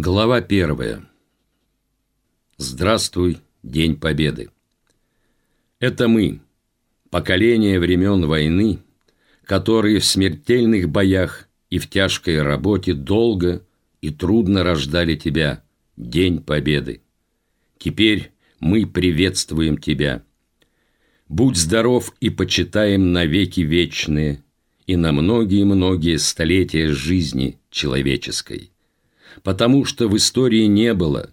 Глава первая. Здравствуй, День Победы. Это мы, поколение времен войны, которые в смертельных боях и в тяжкой работе долго и трудно рождали тебя, День Победы. Теперь мы приветствуем тебя. Будь здоров и почитаем навеки вечные и на многие-многие столетия жизни человеческой потому что в истории не было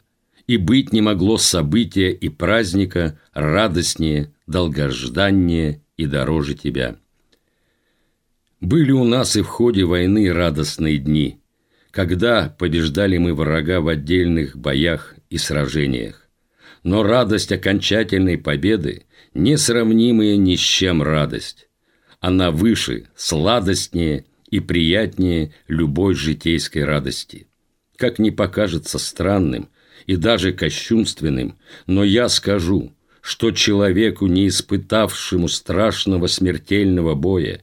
и быть не могло события и праздника радостнее, долгожданнее и дороже тебя. Были у нас и в ходе войны радостные дни, когда побеждали мы врага в отдельных боях и сражениях. Но радость окончательной победы несравнимая ни с чем радость. Она выше, сладостнее и приятнее любой житейской радости как не покажется странным и даже кощунственным, но я скажу, что человеку, не испытавшему страшного смертельного боя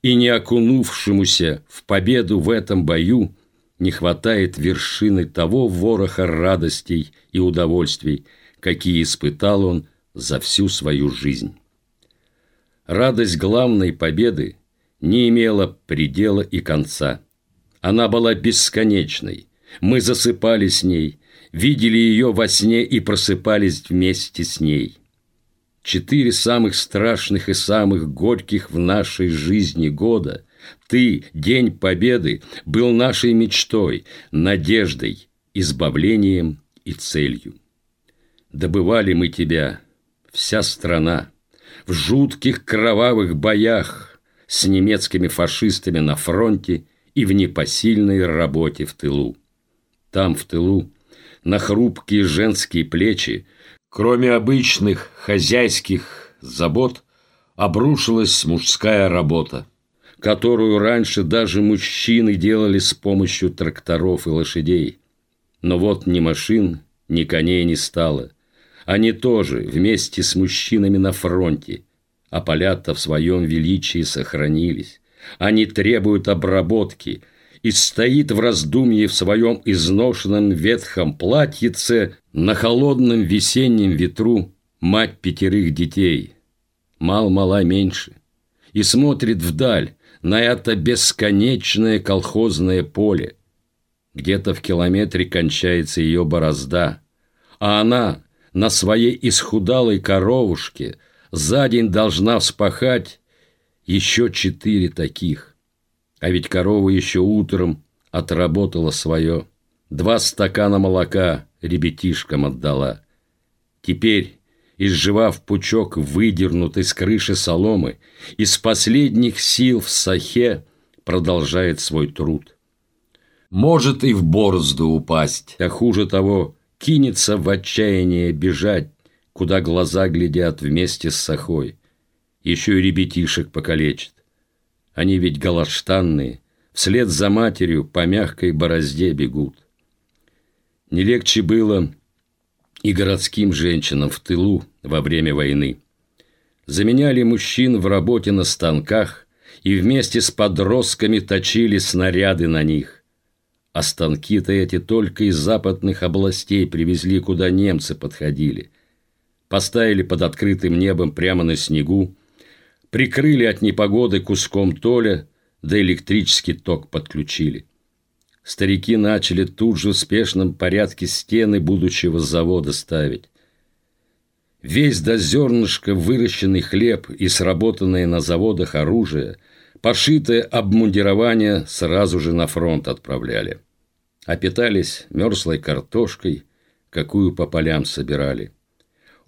и не окунувшемуся в победу в этом бою, не хватает вершины того вороха радостей и удовольствий, какие испытал он за всю свою жизнь. Радость главной победы не имела предела и конца. Она была бесконечной – мы засыпали с ней, видели ее во сне и просыпались вместе с ней. Четыре самых страшных и самых горьких в нашей жизни года ты, День Победы, был нашей мечтой, надеждой, избавлением и целью. Добывали мы тебя, вся страна, в жутких кровавых боях с немецкими фашистами на фронте и в непосильной работе в тылу. Там, в тылу, на хрупкие женские плечи, кроме обычных хозяйских забот, обрушилась мужская работа, которую раньше даже мужчины делали с помощью тракторов и лошадей. Но вот ни машин, ни коней не стало. Они тоже вместе с мужчинами на фронте, а поля-то в своем величии сохранились. Они требуют обработки – и стоит в раздумье в своем изношенном ветхом платьице на холодном весеннем ветру мать пятерых детей. Мал-мала меньше. И смотрит вдаль на это бесконечное колхозное поле. Где-то в километре кончается ее борозда, а она на своей исхудалой коровушке за день должна вспахать еще четыре таких. А ведь корова еще утром отработала свое. Два стакана молока ребятишкам отдала. Теперь, изживав пучок выдернутый с крыши соломы, из последних сил в сахе продолжает свой труд. Может и в борозду упасть, а хуже того, кинется в отчаяние бежать, куда глаза глядят вместе с сахой. Еще и ребятишек покалечит. Они ведь галаштанные, вслед за матерью по мягкой борозде бегут. Не легче было и городским женщинам в тылу во время войны. Заменяли мужчин в работе на станках и вместе с подростками точили снаряды на них. А станки-то эти только из западных областей привезли, куда немцы подходили. Поставили под открытым небом прямо на снегу, прикрыли от непогоды куском толя, да электрический ток подключили. Старики начали тут же в спешном порядке стены будущего завода ставить. Весь до зернышка выращенный хлеб и сработанное на заводах оружие, пошитое обмундирование сразу же на фронт отправляли. А питались мерзлой картошкой, какую по полям собирали.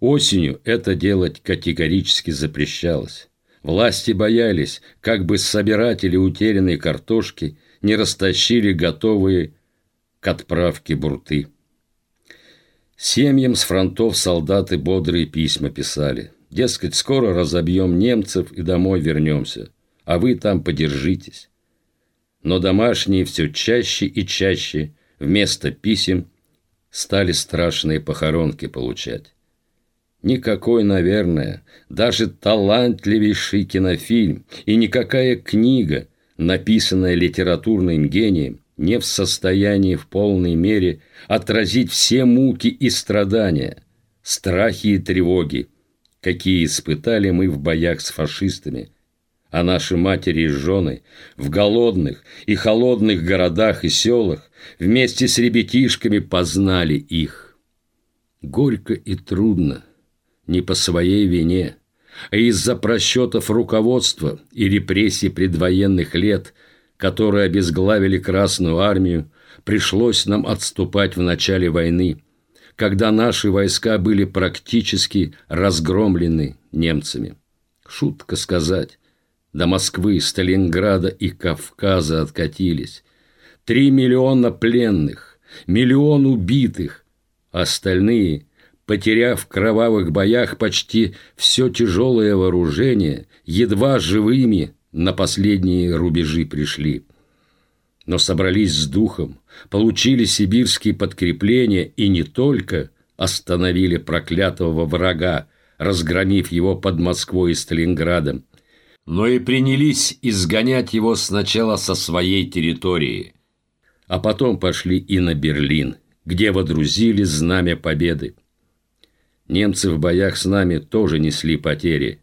Осенью это делать категорически запрещалось. Власти боялись, как бы собиратели утерянной картошки не растащили готовые к отправке бурты. Семьям с фронтов солдаты бодрые письма писали. Дескать, скоро разобьем немцев и домой вернемся, а вы там подержитесь. Но домашние все чаще и чаще вместо писем стали страшные похоронки получать. Никакой, наверное, даже талантливейший кинофильм и никакая книга, написанная литературным гением, не в состоянии в полной мере отразить все муки и страдания, страхи и тревоги, какие испытали мы в боях с фашистами, а наши матери и жены в голодных и холодных городах и селах вместе с ребятишками познали их. Горько и трудно, не по своей вине, а из-за просчетов руководства и репрессий предвоенных лет, которые обезглавили Красную Армию, пришлось нам отступать в начале войны, когда наши войска были практически разгромлены немцами. Шутка сказать, до Москвы, Сталинграда и Кавказа откатились. Три миллиона пленных, миллион убитых. Остальные, потеряв в кровавых боях почти все тяжелое вооружение, едва живыми на последние рубежи пришли. Но собрались с духом, получили сибирские подкрепления и не только остановили проклятого врага, разгромив его под Москвой и Сталинградом, но и принялись изгонять его сначала со своей территории, а потом пошли и на Берлин, где водрузили знамя победы. Немцы в боях с нами тоже несли потери,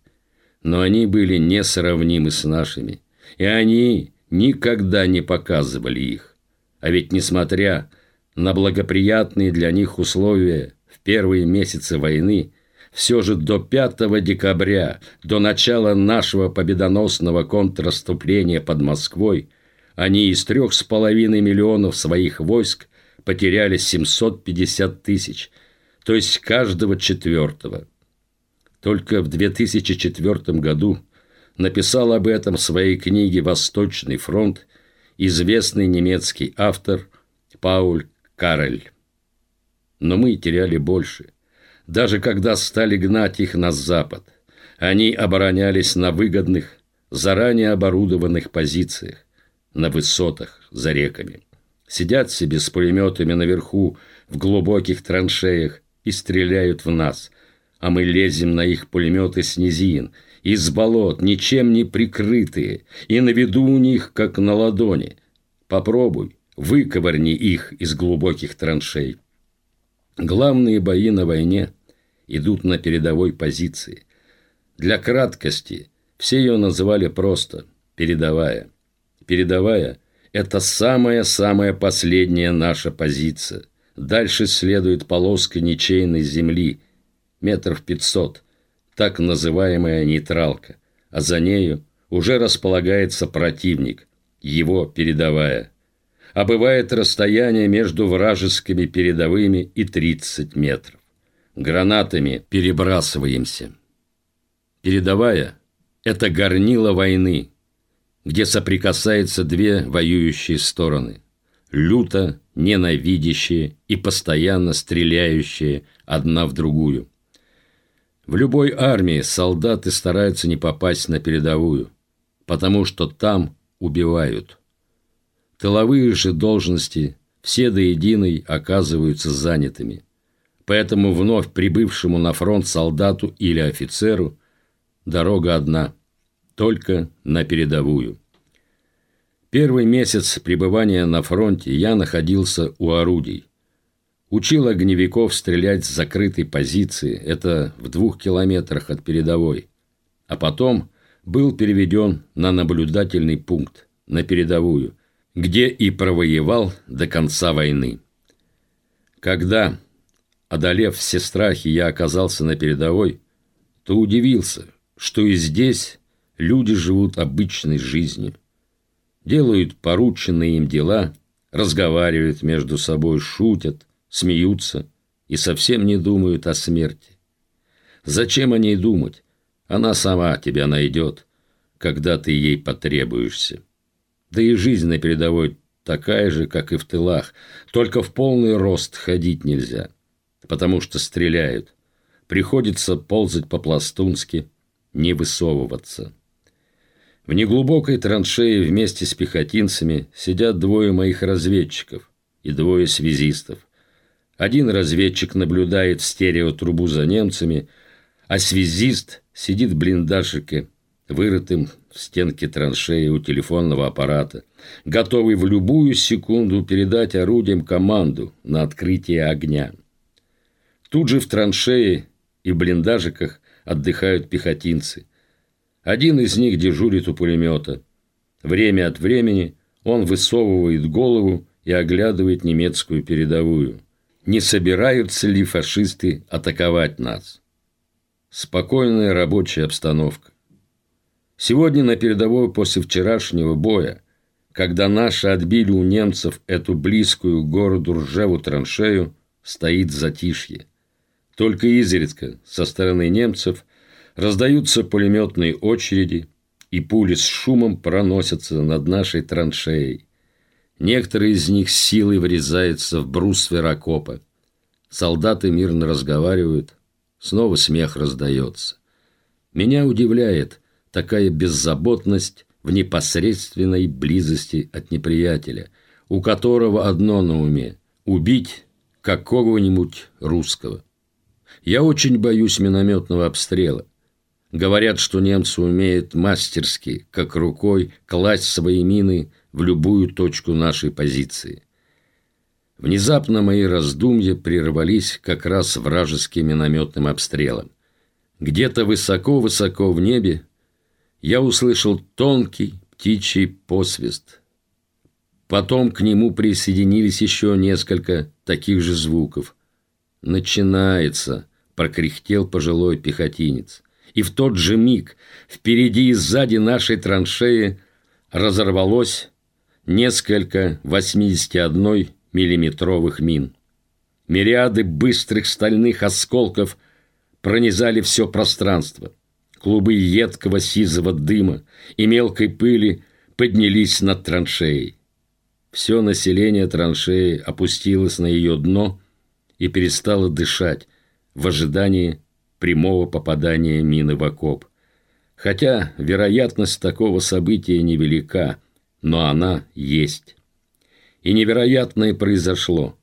но они были несравнимы с нашими, и они никогда не показывали их. А ведь несмотря на благоприятные для них условия в первые месяцы войны – все же до 5 декабря, до начала нашего победоносного контрраступления под Москвой, они из трех с половиной миллионов своих войск потеряли 750 тысяч, то есть каждого четвертого. Только в 2004 году написал об этом в своей книге «Восточный фронт» известный немецкий автор Пауль Карель. Но мы теряли больше – даже когда стали гнать их на запад. Они оборонялись на выгодных, заранее оборудованных позициях, на высотах за реками. Сидят себе с пулеметами наверху в глубоких траншеях и стреляют в нас, а мы лезем на их пулеметы с низин, из болот, ничем не прикрытые, и на виду у них, как на ладони. Попробуй, выковырни их из глубоких траншей. Главные бои на войне идут на передовой позиции. Для краткости все ее называли просто «передовая». Передовая – это самая-самая последняя наша позиция. Дальше следует полоска ничейной земли, метров пятьсот, так называемая нейтралка, а за нею уже располагается противник, его передовая а бывает расстояние между вражескими передовыми и 30 метров. Гранатами перебрасываемся. Передовая – это горнило войны, где соприкасаются две воюющие стороны, люто ненавидящие и постоянно стреляющие одна в другую. В любой армии солдаты стараются не попасть на передовую, потому что там убивают – Тыловые же должности все до единой оказываются занятыми. Поэтому вновь прибывшему на фронт солдату или офицеру дорога одна, только на передовую. Первый месяц пребывания на фронте я находился у орудий. Учил огневиков стрелять с закрытой позиции, это в двух километрах от передовой. А потом был переведен на наблюдательный пункт, на передовую – где и провоевал до конца войны. Когда, одолев все страхи, я оказался на передовой, то удивился, что и здесь люди живут обычной жизнью. Делают порученные им дела, разговаривают между собой, шутят, смеются и совсем не думают о смерти. Зачем о ней думать? Она сама тебя найдет, когда ты ей потребуешься. Да и жизнь на передовой такая же, как и в тылах, только в полный рост ходить нельзя, потому что стреляют. Приходится ползать по-пластунски, не высовываться. В неглубокой траншее вместе с пехотинцами сидят двое моих разведчиков и двое связистов. Один разведчик наблюдает в стереотрубу за немцами, а связист сидит в блиндажике вырытым в стенке траншеи у телефонного аппарата, готовый в любую секунду передать орудиям команду на открытие огня. Тут же в траншее и блиндажиках отдыхают пехотинцы. Один из них дежурит у пулемета. Время от времени он высовывает голову и оглядывает немецкую передовую. Не собираются ли фашисты атаковать нас? Спокойная рабочая обстановка. Сегодня на передовой после вчерашнего боя, когда наши отбили у немцев эту близкую городу Ржеву траншею, стоит затишье. Только изредка со стороны немцев раздаются пулеметные очереди, и пули с шумом проносятся над нашей траншеей. Некоторые из них силой врезаются в бруствер окопа. Солдаты мирно разговаривают, снова смех раздается. Меня удивляет, такая беззаботность в непосредственной близости от неприятеля, у которого одно на уме – убить какого-нибудь русского. Я очень боюсь минометного обстрела. Говорят, что немцы умеют мастерски, как рукой, класть свои мины в любую точку нашей позиции. Внезапно мои раздумья прервались как раз вражеским минометным обстрелом. Где-то высоко-высоко в небе я услышал тонкий птичий посвист. Потом к нему присоединились еще несколько таких же звуков. «Начинается», — прокряхтел пожилой пехотинец. И в тот же миг впереди и сзади нашей траншеи разорвалось несколько 81 миллиметровых мин. Мириады быстрых стальных осколков пронизали все пространство — клубы едкого сизого дыма и мелкой пыли поднялись над траншеей. Все население траншеи опустилось на ее дно и перестало дышать в ожидании прямого попадания мины в окоп. Хотя вероятность такого события невелика, но она есть. И невероятное произошло.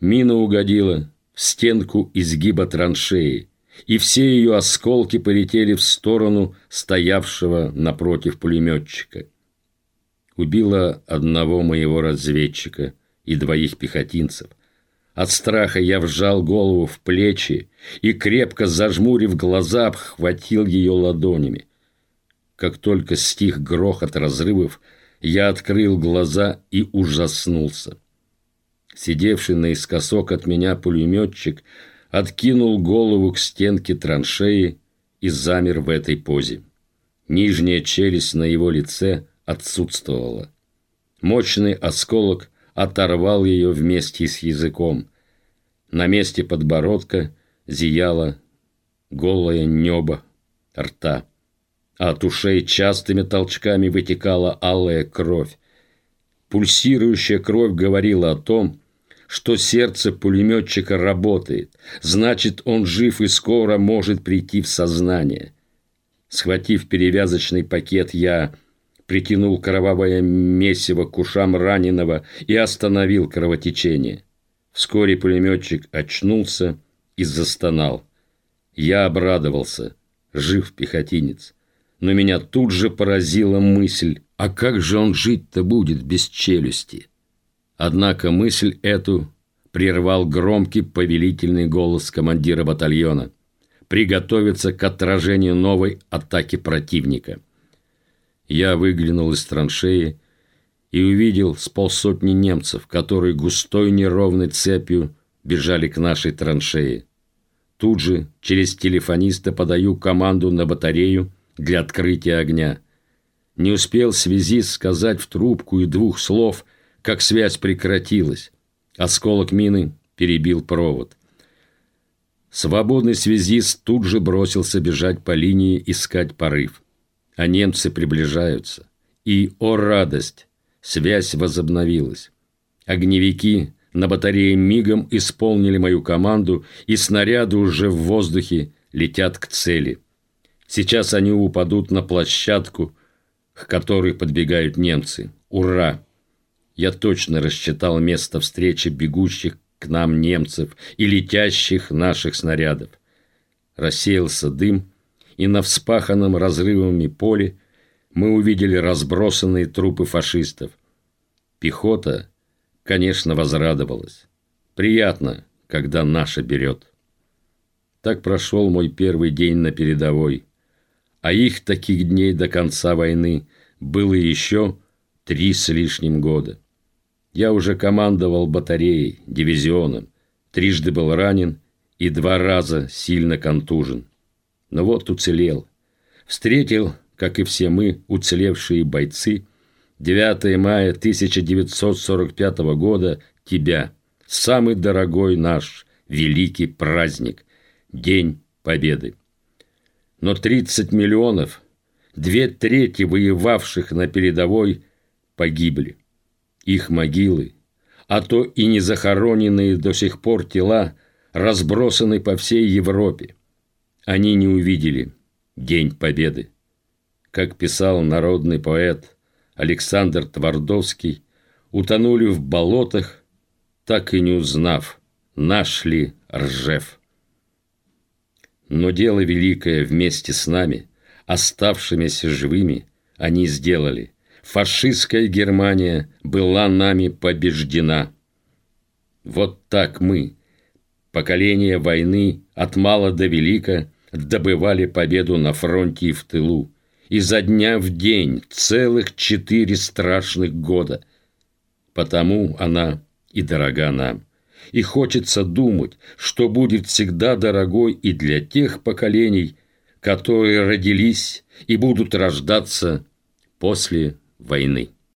Мина угодила в стенку изгиба траншеи, и все ее осколки полетели в сторону стоявшего напротив пулеметчика. Убила одного моего разведчика и двоих пехотинцев. От страха я вжал голову в плечи и, крепко зажмурив глаза, обхватил ее ладонями. Как только стих грохот разрывов, я открыл глаза и ужаснулся. Сидевший наискосок от меня пулеметчик откинул голову к стенке траншеи и замер в этой позе. Нижняя челюсть на его лице отсутствовала. Мощный осколок оторвал ее вместе с языком. На месте подбородка зияло голое небо рта, а от ушей частыми толчками вытекала алая кровь. Пульсирующая кровь говорила о том, что сердце пулеметчика работает, значит, он жив и скоро может прийти в сознание. Схватив перевязочный пакет, я притянул кровавое месиво к ушам раненого и остановил кровотечение. Вскоре пулеметчик очнулся и застонал. Я обрадовался. Жив пехотинец. Но меня тут же поразила мысль, а как же он жить-то будет без челюсти? Однако мысль эту прервал громкий повелительный голос командира батальона. Приготовиться к отражению новой атаки противника. Я выглянул из траншеи и увидел с полсотни немцев, которые густой неровной цепью бежали к нашей траншее. Тут же через телефониста подаю команду на батарею для открытия огня. Не успел связист сказать в трубку и двух слов – как связь прекратилась. Осколок мины перебил провод. Свободный связист тут же бросился бежать по линии искать порыв. А немцы приближаются. И, о радость, связь возобновилась. Огневики на батарее мигом исполнили мою команду, и снаряды уже в воздухе летят к цели. Сейчас они упадут на площадку, к которой подбегают немцы. Ура! Я точно рассчитал место встречи бегущих к нам немцев и летящих наших снарядов. Рассеялся дым, и на вспаханном разрывами поле мы увидели разбросанные трупы фашистов. Пехота, конечно, возрадовалась. Приятно, когда наша берет. Так прошел мой первый день на передовой. А их таких дней до конца войны было еще три с лишним года. Я уже командовал батареей, дивизионом, трижды был ранен и два раза сильно контужен. Но вот уцелел. Встретил, как и все мы, уцелевшие бойцы, 9 мая 1945 года тебя, самый дорогой наш великий праздник, День Победы. Но 30 миллионов, две трети воевавших на передовой, погибли. Их могилы, а то и не захороненные до сих пор тела, разбросаны по всей Европе. Они не увидели День Победы. Как писал народный поэт Александр Твардовский, утонули в болотах, так и не узнав, нашли Ржев. Но дело великое вместе с нами, оставшимися живыми, они сделали. Фашистская Германия была нами побеждена. Вот так мы, поколение войны от мала до велика, добывали победу на фронте и в тылу. И за дня в день целых четыре страшных года. Потому она и дорога нам и хочется думать, что будет всегда дорогой и для тех поколений, которые родились и будут рождаться после войны.